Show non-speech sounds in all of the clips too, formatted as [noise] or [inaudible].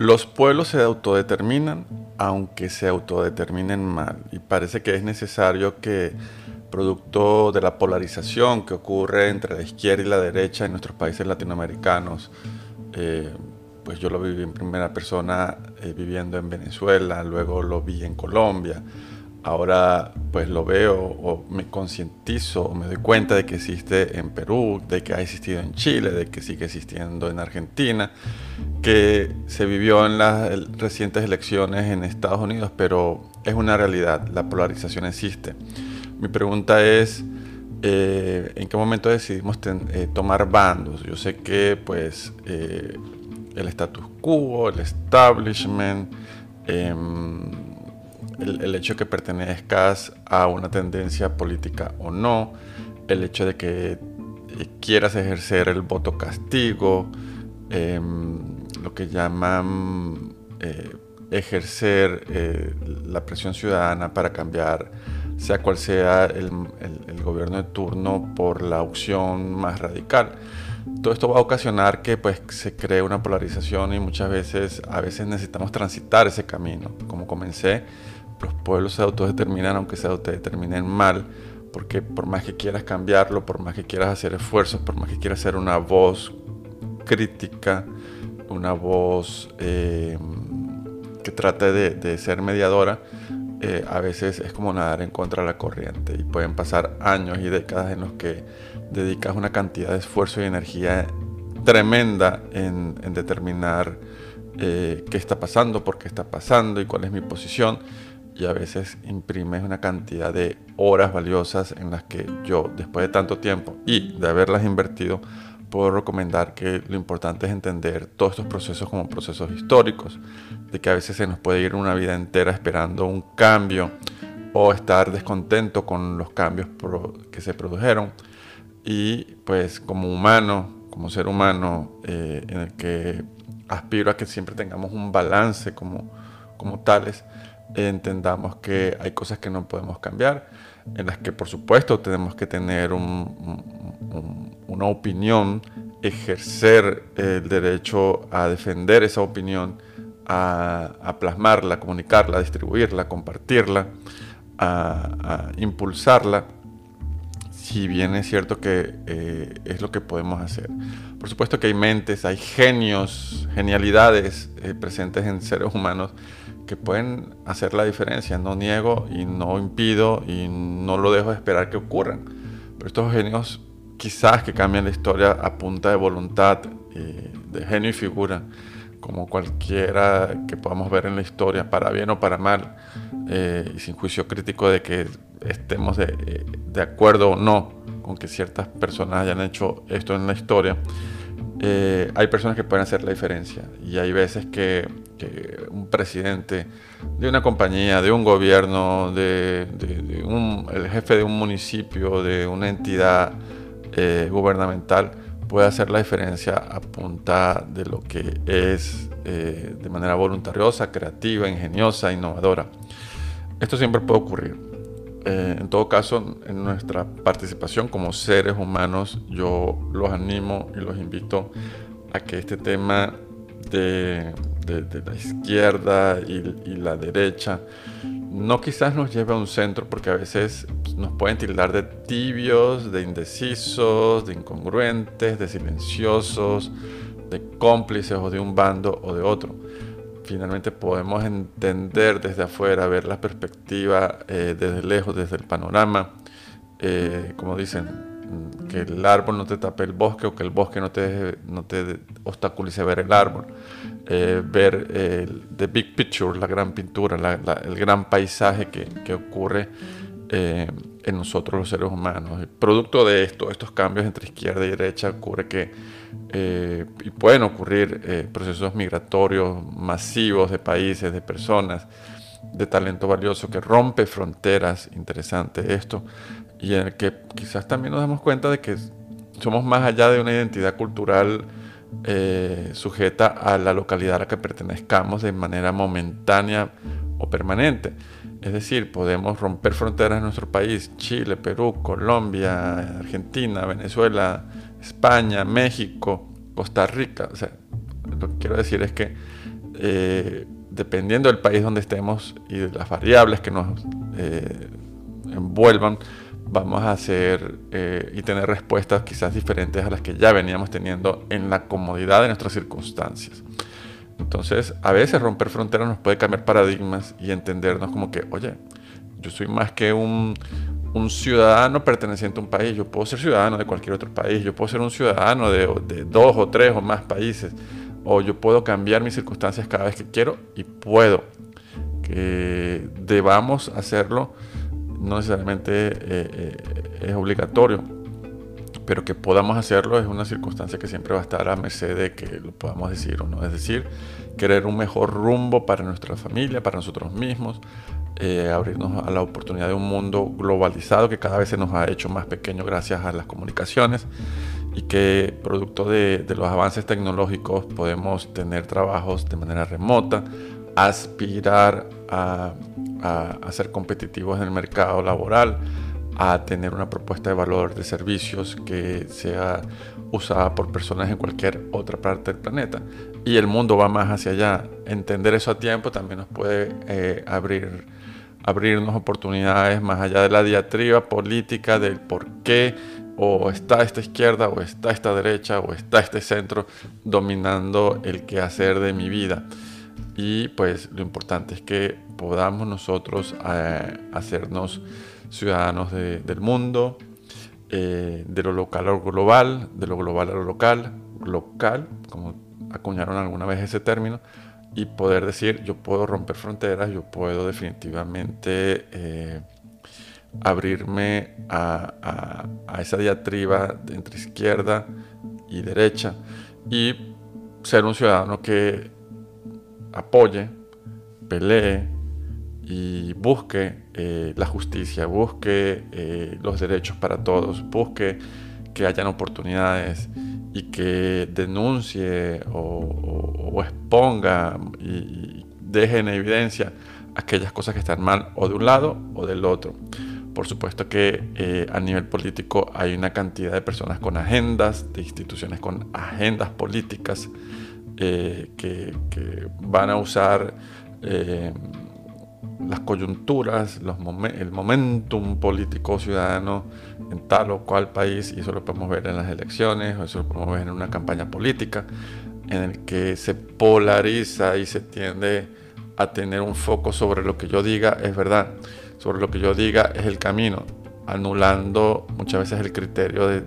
Los pueblos se autodeterminan aunque se autodeterminen mal. Y parece que es necesario que producto de la polarización que ocurre entre la izquierda y la derecha en nuestros países latinoamericanos, eh, pues yo lo viví en primera persona eh, viviendo en Venezuela, luego lo vi en Colombia, ahora pues lo veo o me concientizo o me doy cuenta de que existe en Perú, de que ha existido en Chile, de que sigue existiendo en Argentina, que se vivió en las recientes elecciones en Estados Unidos, pero es una realidad, la polarización existe. Mi pregunta es, eh, ¿en qué momento decidimos eh, tomar bandos? Yo sé que pues eh, el status quo, el establishment, el, hecho de que pertenezcas a una tendencia política o no, el hecho de que quieras ejercer el voto castigo, em, lo que llaman eh, ejercer eh, la presión ciudadana para cambiar, sea cual sea el, gobierno de turno, por la opción más radical. Todo esto va a ocasionar que pues, se cree una polarización y muchas veces, a veces necesitamos transitar ese camino. Como comencé, los pueblos se autodeterminan aunque se autodeterminen mal, porque por más que quieras cambiarlo, por más que quieras hacer esfuerzos, por más que quieras ser una voz crítica, una voz eh, que trate de, ser mediadora, eh, a veces es como nadar en contra de la corriente y pueden pasar años y décadas en los que dedicas una cantidad de esfuerzo y energía tremenda en, determinar eh, qué está pasando, por qué está pasando y cuál es mi posición y a veces imprimes una cantidad de horas valiosas en las que yo, después de tanto tiempo y de haberlas invertido, puedo recomendar que lo importante es entender todos estos procesos como procesos históricos, de que a veces se nos puede ir una vida entera esperando un cambio o estar descontento con los cambios que se produjeron. Y pues como humano, como ser humano, eh, en el que aspiro a que siempre tengamos un balance como, como tales, entendamos que hay cosas que no podemos cambiar, en las que por supuesto tenemos que tener una opinión, ejercer el derecho a defender esa opinión, a, plasmarla, comunicarla, distribuirla, compartirla, a, impulsarla, si bien es cierto que eh, es lo que podemos hacer. Por supuesto que hay mentes, hay genios, genialidades eh, presentes en seres humanos que pueden hacer la diferencia. No niego y no impido y no lo dejo de esperar que ocurran. Pero estos genios quizás que cambian la historia a punta de voluntad, de genio y figura, como cualquiera que podamos ver en la historia, para bien o para mal, eh, y sin juicio crítico de que estemos eh, de acuerdo o no con que ciertas personas hayan hecho esto en la historia. Eh, hay personas que pueden hacer la diferencia y hay veces que, un presidente de una compañía, de un gobierno, de, el jefe de un municipio, de una entidad eh, gubernamental puede hacer la diferencia a punta de lo que es eh, de manera voluntariosa, creativa, ingeniosa, innovadora. Esto siempre puede ocurrir. Eh, en todo caso, en nuestra participación como seres humanos, yo los animo y los invito a que este tema de, la izquierda y, la derecha no quizás nos lleve a un centro, porque a veces nos pueden tildar de tibios, de indecisos, de incongruentes, de silenciosos, de cómplices o de un bando o de otro finalmente podemos entender desde afuera, ver la perspectiva eh, desde lejos, desde el panorama, eh, como dicen, que el árbol no te tape el bosque o que el bosque no te, no te obstaculice ver el árbol. Eh, ver the big picture, la gran pintura, el gran paisaje que, que ocurre en nosotros los seres humanos. producto de esto, estos cambios entre izquierda y derecha, ocurre que eh, y pueden ocurrir eh, procesos migratorios masivos de países, de personas, de talento valioso que rompe fronteras, interesante esto, y en el que quizás también nos damos cuenta de que somos más allá de una identidad cultural eh, sujeta a la localidad a la que pertenezcamos de manera momentánea o permanente. Es decir, podemos romper fronteras en nuestro país, Chile, Perú, Colombia, Argentina, Venezuela, España, México, Costa Rica. O sea, lo que quiero decir es que eh, dependiendo del país donde estemos y de las variables que nos eh, envuelvan, vamos a hacer eh, y tener respuestas quizás diferentes a las que ya veníamos teniendo en la comodidad de nuestras circunstancias. Entonces, a veces romper fronteras nos puede cambiar paradigmas y entendernos como que, oye, yo soy más que un, ciudadano perteneciente a un país, yo puedo ser ciudadano de cualquier otro país, yo puedo ser un ciudadano de, de dos o tres o más países, o yo puedo cambiar mis circunstancias cada vez que quiero y puedo. Que debamos hacerlo no necesariamente eh, eh, es obligatorio, pero que podamos hacerlo es una circunstancia que siempre va a estar a merced de que lo podamos decir o no. Es decir, querer un mejor rumbo para nuestra familia, para nosotros mismos, eh, abrirnos a la oportunidad de un mundo globalizado que cada vez se nos ha hecho más pequeño gracias a las comunicaciones y que producto de, de los avances tecnológicos podemos tener trabajos de manera remota, aspirar a a, ser competitivos en el mercado laboral, a tener una propuesta de valor de servicios que sea usada por personas en cualquier otra parte del planeta. Y el mundo va más hacia allá. Entender eso a tiempo también nos puede eh, abrir, abrirnos oportunidades más allá de la diatriba política del por qué o está esta izquierda o está esta derecha o está este centro dominando el quehacer de mi vida. Y pues lo importante es que podamos nosotros eh, hacernos ciudadanos del mundo, eh, de lo local a lo global, de lo global a lo local, local, como acuñaron alguna vez ese término, y poder decir, yo puedo romper fronteras, yo puedo definitivamente eh, abrirme a, a, esa diatriba entre izquierda y derecha y ser un ciudadano que apoye, pelee y busque eh, la justicia, busque eh, los derechos para todos, busque que hayan oportunidades y que denuncie o, exponga y, deje en evidencia aquellas cosas que están mal o de un lado o del otro. Por supuesto que eh, a nivel político hay una cantidad de personas con agendas, de instituciones con agendas políticas, eh, que, van a usar eh, las coyunturas, los el momentum político ciudadano en tal o cual país, y eso lo podemos ver en las elecciones, o eso lo podemos ver en una campaña política, en el que se polariza y se tiende a tener un foco sobre lo que yo diga es verdad, sobre lo que yo diga es el camino, anulando muchas veces el criterio de,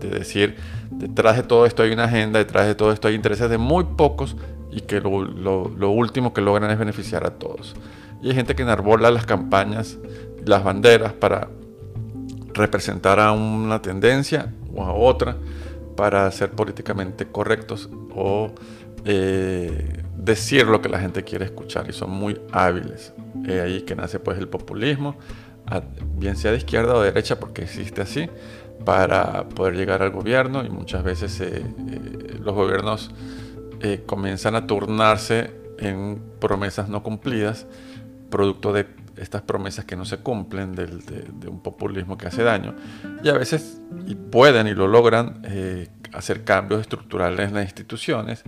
decir, detrás de todo esto hay una agenda, detrás de todo esto hay intereses de muy pocos y que lo, último que logran es beneficiar a todos. Y hay gente que enarbola las campañas, las banderas para representar a una tendencia o a otra, para ser políticamente correctos o eh, decir lo que la gente quiere escuchar y son muy hábiles. Es ahí que nace pues el populismo bien sea de izquierda o de derecha, porque existe así, para poder llegar al gobierno y muchas veces eh, eh, los gobiernos eh, comienzan a turnarse en promesas no cumplidas, producto de estas promesas que no se cumplen, de, un populismo que hace daño, y a veces y pueden y lo logran hacer cambios estructurales en las instituciones,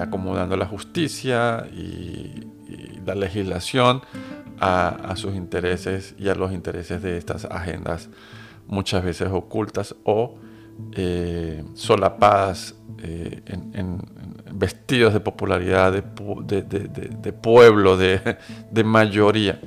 acomodando la justicia y la legislación a, sus intereses y a los intereses de estas agendas muchas veces ocultas o eh, solapadas eh, en, vestidos de popularidad, de, pueblo, de, mayoría.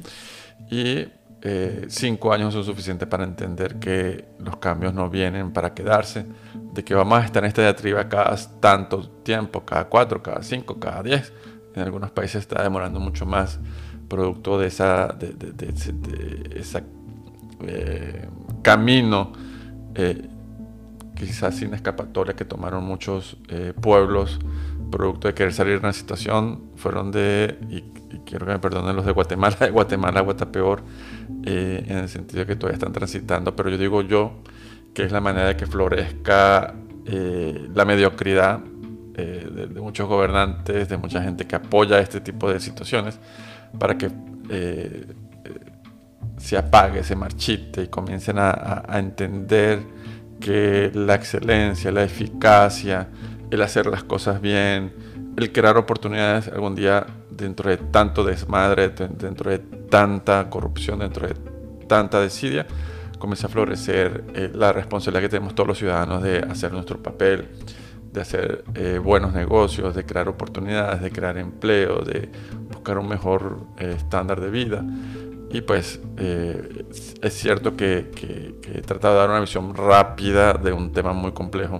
Y eh, cinco años son suficientes para entender que los cambios no vienen para quedarse, de que vamos a estar en esta diatriba cada tanto tiempo, cada cuatro, cada cinco, cada diez. En algunos países está demorando mucho más producto de esa, de, ese eh, camino, eh, quizás sin escapatoria, que tomaron muchos eh, pueblos, producto de querer salir de una situación, fueron de, y, quiero que me perdonen los de Guatemala, [laughs] de Guatemala agua está peor, en el sentido de que todavía están transitando, pero yo digo yo que es la manera de que florezca la mediocridad de, de, muchos gobernantes, de mucha gente que apoya este tipo de situaciones, para que eh, se apague, se marchite y comiencen a, entender que la excelencia, la eficacia, el hacer las cosas bien, el crear oportunidades algún día dentro de tanto desmadre, dentro de tanta corrupción, dentro de tanta desidia, comienza a florecer eh, la responsabilidad que tenemos todos los ciudadanos de hacer nuestro papel, de hacer eh, buenos negocios, de crear oportunidades, de crear empleo, de buscar un mejor eh, estándar de vida. Y pues es cierto que, he tratado de dar una visión rápida de un tema muy complejo,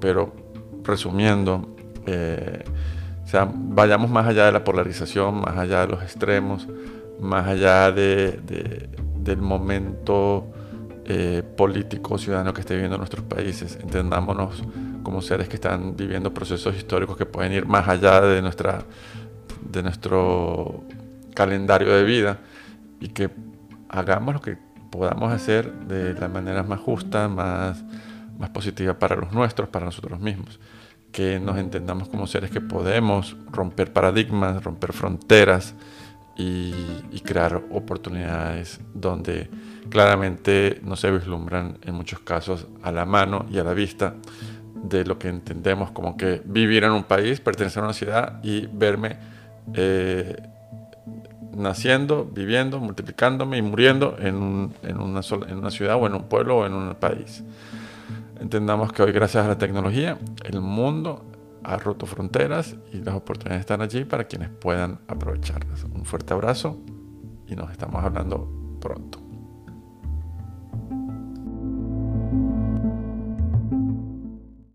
pero resumiendo, o sea, vayamos más allá de la polarización, más allá de los extremos, más allá de, del momento eh, político ciudadano que esté viviendo nuestros países. Entendámonos como seres que están viviendo procesos históricos que pueden ir más allá de, nuestra, de nuestro calendario de vida y que hagamos lo que podamos hacer de la manera más justa, más, más positiva para los nuestros, para nosotros mismos. Que nos entendamos como seres que podemos romper paradigmas, romper fronteras y, crear oportunidades donde claramente no se vislumbran en muchos casos a la mano y a la vista de lo que entendemos como que vivir en un país, pertenecer a una ciudad y verme eh, naciendo, viviendo, multiplicándome y muriendo en, una en una ciudad o en un pueblo o en un país. Entendamos que hoy gracias a la tecnología el mundo ha roto fronteras y las oportunidades están allí para quienes puedan aprovecharlas. Un fuerte abrazo y nos estamos hablando pronto.